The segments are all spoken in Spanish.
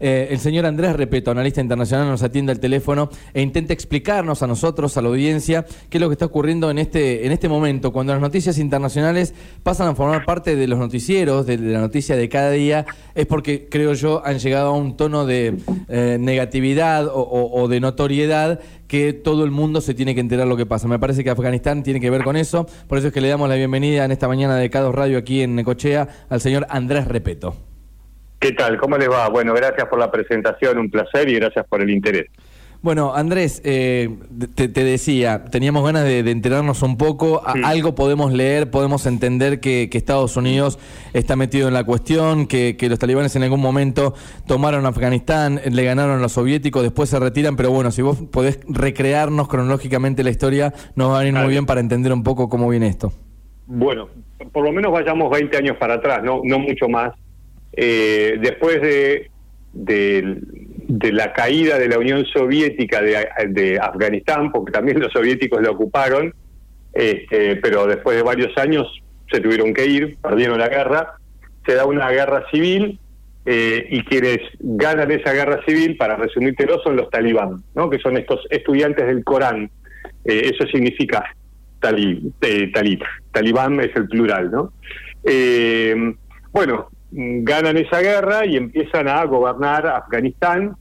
Eh, el señor Andrés Repeto, analista internacional, nos atiende al teléfono e intenta explicarnos a nosotros, a la audiencia, qué es lo que está ocurriendo en este, en este momento, cuando las noticias internacionales pasan a formar parte de los noticieros, de, la noticia de cada día, es porque, creo yo, han llegado a un tono de eh, negatividad o, de notoriedad que todo el mundo se tiene que enterar lo que pasa. Me parece que Afganistán tiene que ver con eso, por eso es que le damos la bienvenida en esta mañana de Cados Radio aquí en Necochea al señor Andrés Repeto. ¿Qué tal? ¿Cómo les va? Bueno, gracias por la presentación, un placer y gracias por el interés. Bueno, Andrés, eh, te, decía, teníamos ganas de, enterarnos un poco, algo podemos leer, podemos entender que, Estados Unidos está metido en la cuestión, que, los talibanes en algún momento tomaron Afganistán, le ganaron a los soviéticos, después se retiran, pero bueno, si vos podés recrearnos cronológicamente la historia, nos va a venir muy bien para entender un poco cómo viene esto. Bueno, por lo menos vayamos 20 años para atrás, no, no mucho más eh, después de, de, la caída de la Unión Soviética de, Afganistán, porque también los soviéticos lo ocuparon, este, pero después de varios años se tuvieron que ir, perdieron la guerra, se da una guerra civil eh, y quienes ganan esa guerra civil, para resumírtelo, son los talibán, ¿no? que son estos estudiantes del Corán. Eh, eso significa talib, talit, talibán es el plural. ¿no? bueno, ganan esa guerra y empiezan a gobernar Afganistán,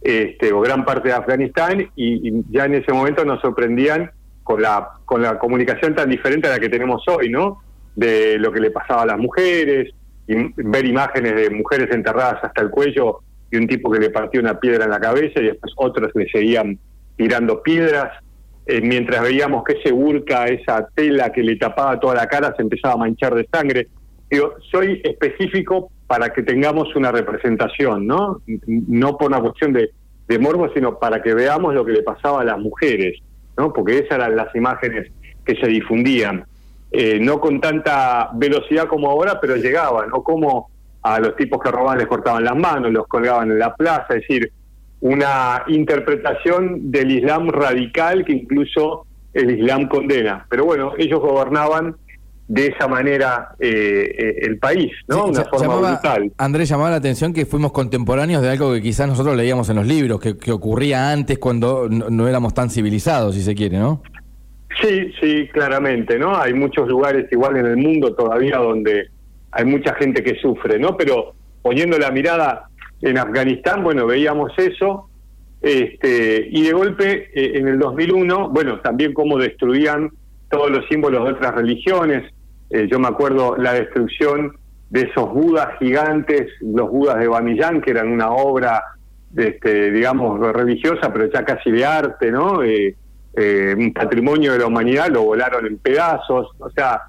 este, o gran parte de Afganistán, y, ya en ese momento nos sorprendían con la, con la comunicación tan diferente a la que tenemos hoy, ¿no? De lo que le pasaba a las mujeres, ver imágenes de mujeres enterradas hasta el cuello y un tipo que le partió una piedra en la cabeza y después otros le seguían tirando piedras. Eh, mientras veíamos que ese burka, esa tela que le tapaba toda la cara, se empezaba a manchar de sangre soy específico para que tengamos una representación, ¿no? No por una cuestión de, morbo, sino para que veamos lo que le pasaba a las mujeres, ¿no? Porque esas eran las imágenes que se difundían. Eh, no con tanta velocidad como ahora, pero llegaban, ¿no? Como a los tipos que robaban les cortaban las manos, los colgaban en la plaza, es decir, una interpretación del Islam radical que incluso el Islam condena. Pero bueno, ellos gobernaban de esa manera eh, eh, el país, ¿no? Una forma brutal. Andrés, llamaba la atención que fuimos contemporáneos de algo que quizás nosotros leíamos en los libros, que, ocurría antes cuando no, éramos tan civilizados, si se quiere, ¿no? Sí, sí, claramente, ¿no? Hay muchos lugares igual en el mundo todavía donde hay mucha gente que sufre, ¿no? Pero poniendo la mirada en Afganistán, bueno, veíamos eso, este, y de golpe eh, en el 2001, bueno, también cómo destruían todos los símbolos de otras religiones, eh, yo me acuerdo la destrucción de esos budas gigantes, los budas de Bamillán, que eran una obra, este, digamos, religiosa, pero ya casi de arte, ¿no? Eh, eh, un patrimonio de la humanidad, lo volaron en pedazos, o sea,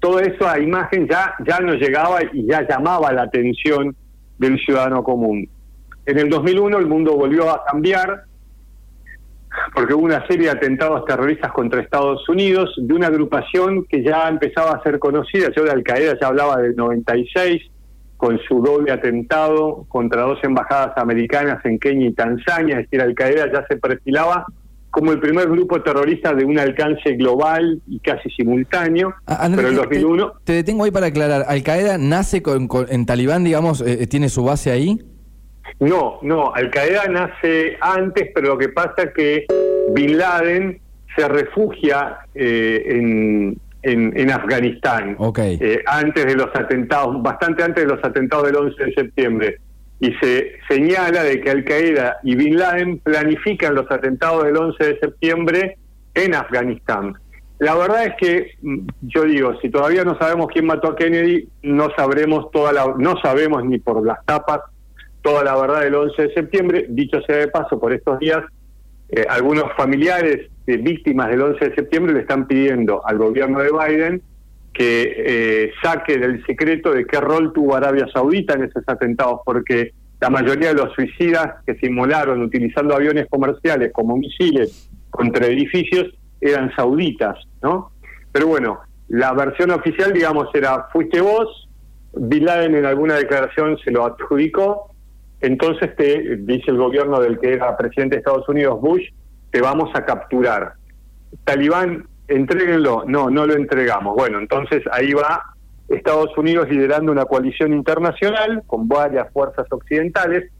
todo eso a imagen ya, ya nos llegaba y ya llamaba la atención del ciudadano común. En el 2001 el mundo volvió a cambiar, porque hubo una serie de atentados terroristas contra Estados Unidos de una agrupación que ya empezaba a ser conocida. Yo de Al Qaeda ya hablaba del 96, con su doble atentado contra dos embajadas americanas en Kenia y Tanzania. Es decir, Al Qaeda ya se perfilaba como el primer grupo terrorista de un alcance global y casi simultáneo. Ah, pero en 2001... Te, detengo ahí para aclarar. ¿Al Qaeda nace con, en Talibán, digamos, eh, tiene su base ahí? No, no, Al Qaeda nace antes, pero lo que pasa es que Bin Laden se refugia eh, en, en, Afganistán, eh, antes de los atentados, bastante antes de los atentados del 11 de septiembre. Y se señala de que Al Qaeda y Bin Laden planifican los atentados del 11 de septiembre en Afganistán. La verdad es que mm, yo digo, si todavía no sabemos quién mató a Kennedy, no sabremos toda la, no sabemos ni por las tapas toda la verdad del 11 de septiembre. Dicho sea de paso, por estos días, eh, algunos familiares de víctimas del 11 de septiembre le están pidiendo al gobierno de Biden que eh, saque del secreto de qué rol tuvo Arabia Saudita en esos atentados, porque la mayoría de los suicidas que se inmolaron utilizando aviones comerciales como misiles contra edificios eran sauditas, ¿no? Pero bueno, la versión oficial, digamos, era fuiste vos, Bin Laden en alguna declaración se lo adjudicó, entonces te dice el gobierno del que era presidente de Estados Unidos, Bush, te vamos a capturar. Talibán, entréguenlo. No, no lo entregamos. Bueno, entonces ahí va Estados Unidos liderando una coalición internacional con varias fuerzas occidentales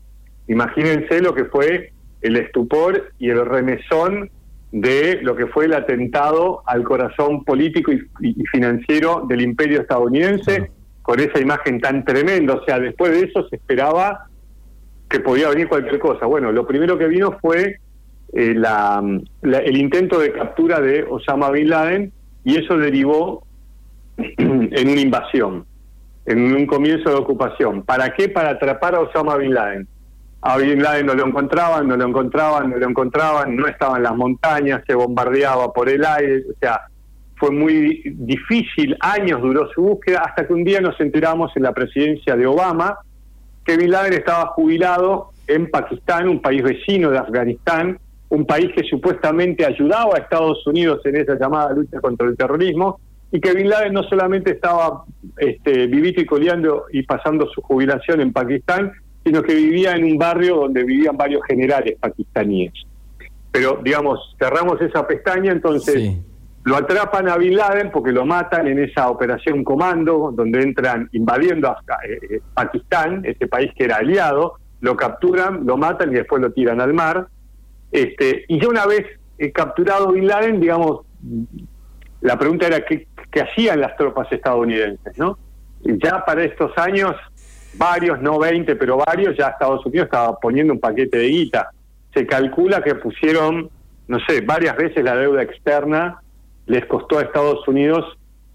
Imagínense lo que fue el estupor y el remesón de lo que fue el atentado al corazón político y, financiero del imperio estadounidense, con esa imagen tan tremenda. O sea, después de eso se esperaba que podía venir cualquier cosa. Bueno, lo primero que vino fue eh, la, el intento de captura de Osama Bin Laden y eso derivó en una invasión, en un comienzo de ocupación. ¿Para qué? Para atrapar a Osama Bin Laden a Bin Laden no lo encontraban, no lo encontraban, no lo encontraban, no estaba en las montañas, se bombardeaba por el aire, o sea, fue muy difícil, años duró su búsqueda, hasta que un día nos enteramos en la presidencia de Obama que Bin Laden estaba jubilado en Pakistán, un país vecino de Afganistán, un país que supuestamente ayudaba a Estados Unidos en esa llamada lucha contra el terrorismo, y que Bin Laden no solamente estaba este, vivito y coleando y pasando su jubilación en Pakistán, sino que vivía en un barrio donde vivían varios generales pakistaníes. Pero, digamos, cerramos esa pestaña, entonces lo atrapan a Bin Laden porque lo matan en esa operación comando, donde entran invadiendo a, eh, eh, Pakistán, ese país que era aliado, lo capturan, lo matan y después lo tiran al mar. Este, y ya una vez eh, capturado Bin Laden, digamos, la pregunta era qué, hacían las tropas estadounidenses, ¿no? Ya para estos años varios, no 20, pero varios, ya Estados Unidos estaba poniendo un paquete de guita. Se calcula que pusieron, no sé, varias veces la deuda externa les costó a Estados Unidos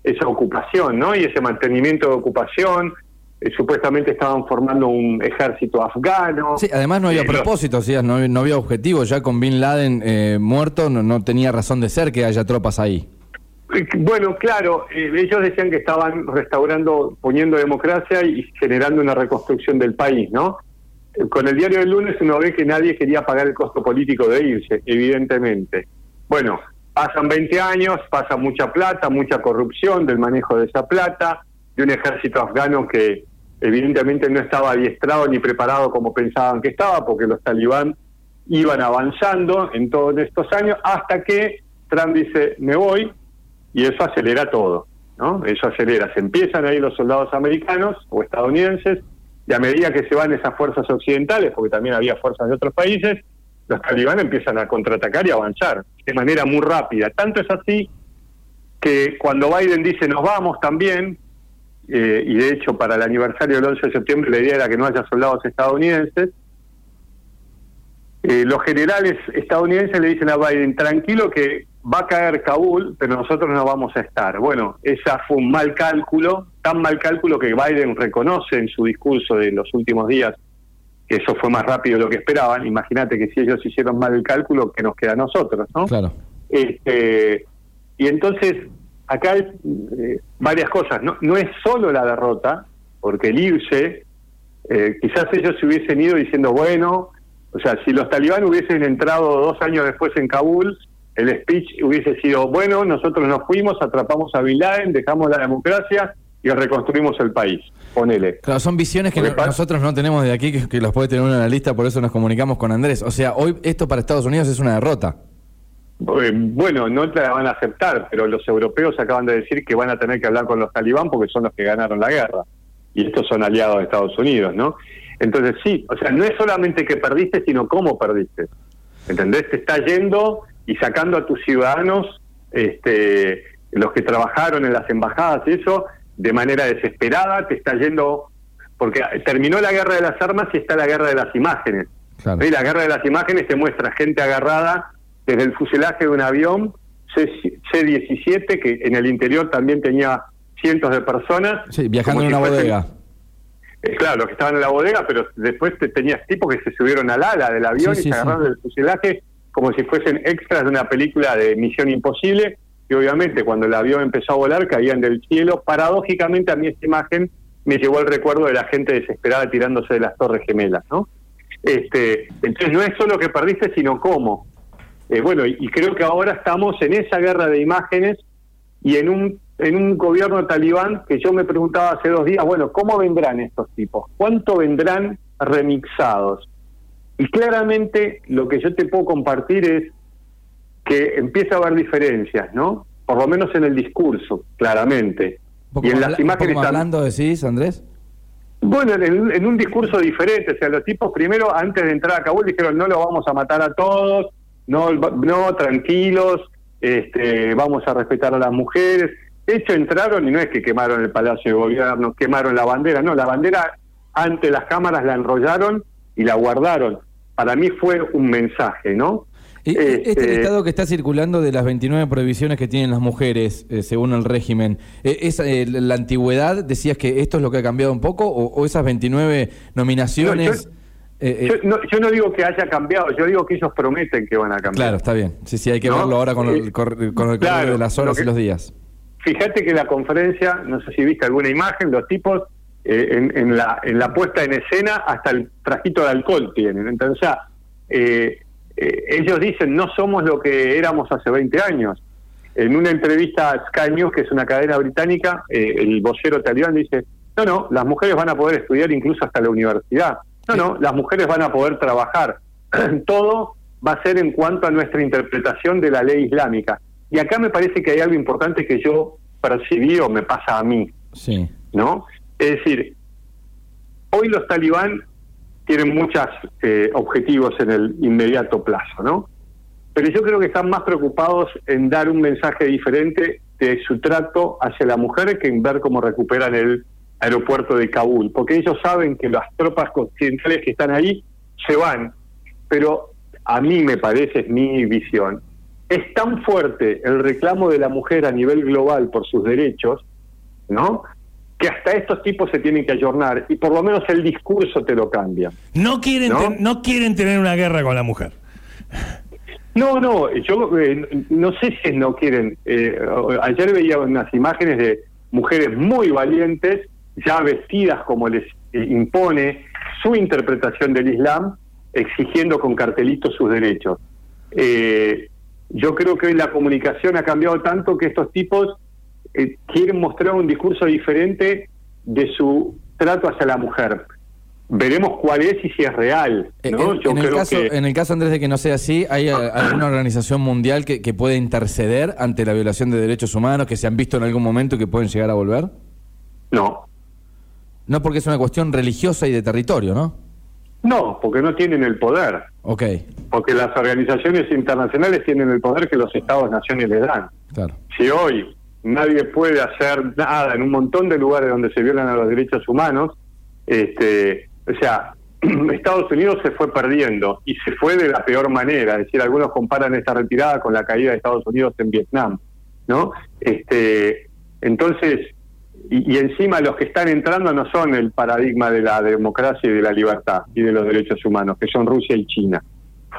esa ocupación, ¿no? Y ese mantenimiento de ocupación, eh, supuestamente estaban formando un ejército afgano. Sí, además no había eh, propósito, no, no, había objetivo, ya con Bin Laden eh, muerto no, no tenía razón de ser que haya tropas ahí. Bueno, claro, eh, ellos decían que estaban restaurando, poniendo democracia y generando una reconstrucción del país, ¿no? Con el diario del lunes uno ve que nadie quería pagar el costo político de irse, evidentemente. Bueno, pasan 20 años, pasa mucha plata, mucha corrupción del manejo de esa plata, de un ejército afgano que evidentemente no estaba adiestrado ni preparado como pensaban que estaba, porque los talibán iban avanzando en todos estos años, hasta que Trump dice, me voy, y eso acelera todo, ¿no? Eso acelera, se empiezan ahí los soldados americanos o estadounidenses y a medida que se van esas fuerzas occidentales, porque también había fuerzas de otros países, los talibanes empiezan a contraatacar y avanzar de manera muy rápida. Tanto es así que cuando Biden dice nos vamos también, eh, y de hecho para el aniversario del 11 de septiembre la idea era que no haya soldados estadounidenses, eh, los generales estadounidenses le dicen a Biden, tranquilo que va a caer Kabul, pero nosotros no vamos a estar. Bueno, esa fue un mal cálculo, tan mal cálculo que Biden reconoce en su discurso de los últimos días eso fue más rápido de lo que esperaban. Imagínate que si ellos hicieron mal el cálculo, que nos queda a nosotros, ¿no? Claro. Este, y entonces, acá hay eh, varias cosas. No, no es solo la derrota, porque el irse, eh, quizás ellos se hubiesen ido diciendo, bueno, o sea, si los talibanes hubiesen entrado dos años después en Kabul, el speech hubiese sido, bueno, nosotros nos fuimos, atrapamos a Bin Laden, dejamos la democracia y reconstruimos el país. Ponele. Claro, son visiones que nosotros no tenemos de aquí, que, los puede tener un analista, por eso nos comunicamos con Andrés. O sea, hoy esto para Estados Unidos es una derrota. Eh, bueno, no la van a aceptar, pero los europeos acaban de decir que van a tener que hablar con los talibán porque son los que ganaron la guerra. Y estos son aliados de Estados Unidos, ¿no? Entonces sí, o sea, no es solamente que perdiste, sino cómo perdiste. ¿Entendés? Te está yendo y sacando a tus ciudadanos, este, los que trabajaron en las embajadas y eso, de manera desesperada, te está yendo, porque terminó la guerra de las armas y está la guerra de las imágenes. Y la guerra de las imágenes te muestra gente agarrada desde el fuselaje de un avión C-17, que en el interior también tenía cientos de personas. Sí, viajando en una bodega. Eh, claro, los que estaban en la bodega, pero después te tenías tipos que se subieron al ala del avión y se agarraron del fuselaje como si fuesen extras de una película de Misión Imposible, y obviamente cuando el avión empezó a volar caían del cielo. Paradójicamente a mí esta imagen me llevó el recuerdo de la gente desesperada tirándose de las torres gemelas, ¿no? Este, entonces no es solo que perdiste, sino cómo. Eh, bueno, y, creo que ahora estamos en esa guerra de imágenes y en un en un gobierno talibán que yo me preguntaba hace dos días, bueno, ¿cómo vendrán estos tipos? ¿Cuánto vendrán remixados? Y claramente lo que yo te puedo compartir es que empieza a haber diferencias, ¿no? Por lo menos en el discurso, claramente. y en las imágenes... hablando decís, Andrés? Bueno, en, un discurso diferente, o sea, los tipos primero, antes de entrar a Kabul, dijeron no lo vamos a matar a todos, no, no, tranquilos, este, vamos a respetar a las mujeres. De hecho, entraron y no es que quemaron el Palacio de Gobierno, quemaron la bandera, no, la bandera ante las cámaras la enrollaron y la guardaron. Para mí fue un mensaje, ¿no? Este, este listado que está circulando de las 29 prohibiciones que tienen las mujeres, eh, según el régimen, eh, ¿es eh, la antigüedad? ¿Decías que esto es lo que ha cambiado un poco? ¿O, esas 29 nominaciones...? yo, no, digo que haya cambiado, yo digo que ellos prometen que van a cambiar. Claro, está bien. Sí, sí, hay que verlo ahora con el, con el de las horas y los días. Fíjate que la conferencia, no sé si viste alguna imagen, los tipos en, la, en la puesta en escena hasta el trajito de alcohol tienen. Entonces, o eh, ellos dicen, no somos lo que éramos hace 20 años. En una entrevista a Sky News, que es una cadena británica, eh, el vocero talibán dice, no, no, las mujeres van a poder estudiar incluso hasta la universidad. No, no, las mujeres van a poder trabajar. Todo va a ser en cuanto a nuestra interpretación de la ley islámica. Y acá me parece que hay algo importante que yo percibí o me pasa a mí. Sí. ¿No? Es decir, hoy los talibán tienen muchos eh, objetivos en el inmediato plazo, ¿no? Pero yo creo que están más preocupados en dar un mensaje diferente de su trato hacia la mujer que en ver cómo recuperan el aeropuerto de Kabul, porque ellos saben que las tropas occidentales que están ahí se van, pero a mí me parece, es mi visión, es tan fuerte el reclamo de la mujer a nivel global por sus derechos, ¿no? Que hasta estos tipos se tienen que ayornar y por lo menos el discurso te lo cambia. No quieren, ¿no? quieren tener una guerra con la mujer. No, no, yo eh, no sé si no quieren. Eh, ayer veía unas imágenes de mujeres muy valientes, ya vestidas como les eh, impone su interpretación del Islam, exigiendo con cartelitos sus derechos. yo creo que la comunicación ha cambiado tanto que estos tipos eh, quieren mostrar un discurso diferente de su trato hacia la mujer. Veremos cuál es y si es real. Eh, en, el caso, en el caso, Andrés, de que no sea así, ¿hay alguna organización mundial que, que puede interceder ante la violación de derechos humanos que se han visto en algún momento y que pueden llegar a volver? No. No porque es una cuestión religiosa y de territorio, ¿no? No, porque no tienen el poder. Ok. Porque las organizaciones internacionales tienen el poder que los estados-naciones les dan. Claro. Si hoy nadie puede hacer nada en un montón de lugares donde se violan a los derechos humanos. Este, o sea, Estados Unidos se fue perdiendo y se fue de la peor manera. Es decir, algunos comparan esta retirada con la caída de Estados Unidos en Vietnam, ¿no? Este, entonces, y, encima los que están entrando no son el paradigma de la democracia y de la libertad y de los derechos humanos, que son Rusia y China,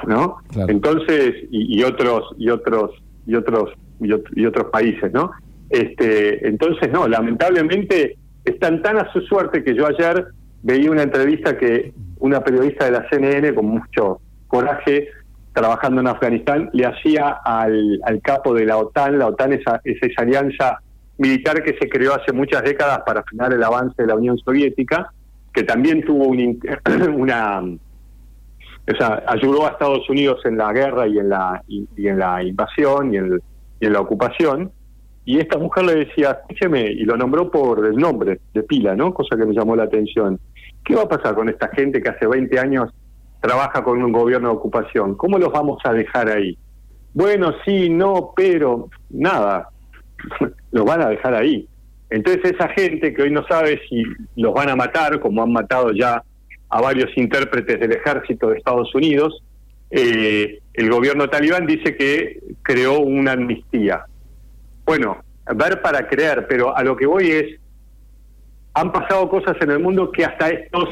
¿no? Entonces, y, otros y otros y otros y otros países, ¿no? Este, entonces, no, lamentablemente están tan a su suerte que yo ayer veía una entrevista que una periodista de la CNN con mucho coraje trabajando en Afganistán le hacía al, capo de la OTAN, la OTAN es, esa alianza militar que se creó hace muchas décadas para frenar el avance de la Unión Soviética, que también tuvo una, o sea, ayudó a Estados Unidos en la guerra y en la, y, en la invasión y en la ocupación, y esta mujer le decía, escúcheme, y lo nombró por el nombre de pila, ¿no? Cosa que me llamó la atención. ¿Qué va a pasar con esta gente que hace 20 años trabaja con un gobierno de ocupación? ¿Cómo los vamos a dejar ahí? Bueno, sí, no, pero nada, los van a dejar ahí. Entonces esa gente que hoy no sabe si los van a matar, como han matado ya a varios intérpretes del ejército de Estados Unidos, eh, el gobierno talibán dice que creó una amnistía bueno, ver para creer, pero a lo que voy es, han pasado cosas en el mundo que hasta estos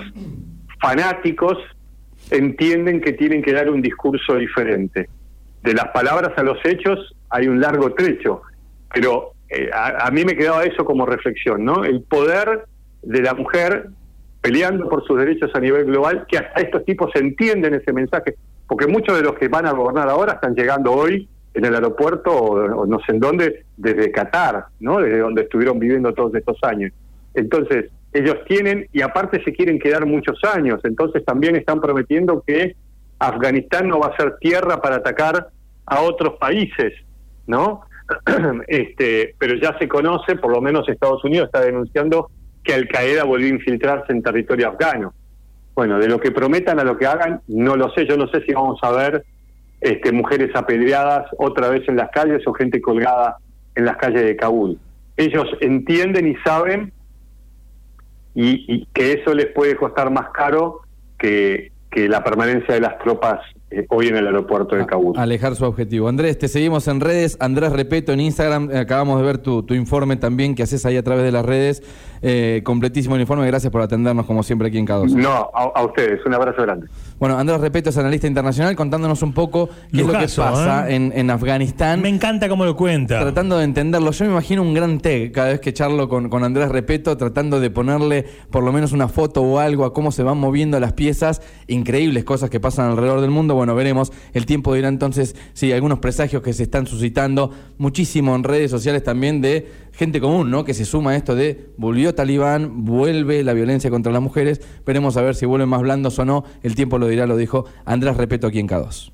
fanáticos entienden que tienen que dar un discurso diferente. De las palabras a los hechos hay un largo trecho, pero eh, a, mí me quedaba eso como reflexión, ¿no? El poder de la mujer peleando por sus derechos a nivel global, que hasta estos tipos entienden ese mensaje, porque muchos de los que van a gobernar ahora están llegando hoy en el aeropuerto o, no sé en dónde, desde Qatar, ¿no? Desde donde estuvieron viviendo todos estos años. Entonces, ellos tienen, y aparte se quieren quedar muchos años, entonces también están prometiendo que Afganistán no va a ser tierra para atacar a otros países, ¿no? este, pero ya se conoce, por lo menos Estados Unidos está denunciando que Al Qaeda volvió a infiltrarse en territorio afgano. Bueno, de lo que prometan a lo que hagan, no lo sé. Yo no sé si vamos a ver este, mujeres apedreadas otra vez en las calles o gente colgada en las calles de Kabul. Ellos entienden y saben y, que eso les puede costar más caro que, que la permanencia de las tropas eh, hoy en el aeropuerto de Kabul. Alejar su objetivo. Andrés, te seguimos en redes. Andrés Repeto en Instagram. Eh, acabamos de ver tu, tu, informe también que haces ahí a través de las redes. Eh, completísimo el informe. Gracias por atendernos como siempre aquí en K2. No, a, ustedes. Un abrazo grande. Bueno, Andrés Repeto es analista internacional contándonos un poco qué es lo que pasa en, en, Afganistán. Me encanta cómo lo cuenta. Tratando de entenderlo. Yo me imagino un gran té cada vez que charlo con, con Andrés Repeto, tratando de ponerle por lo menos una foto o algo a cómo se van moviendo las piezas. Increíbles cosas que pasan alrededor del mundo. Bueno, veremos el tiempo dirá entonces, sí, algunos presagios que se están suscitando muchísimo en redes sociales también de gente común, ¿no? Que se suma a esto de volvió Talibán, vuelve la violencia contra las mujeres. Veremos a ver si vuelven más blandos o no. El tiempo lo dirá, lo dijo Andrés Repeto aquí en K2.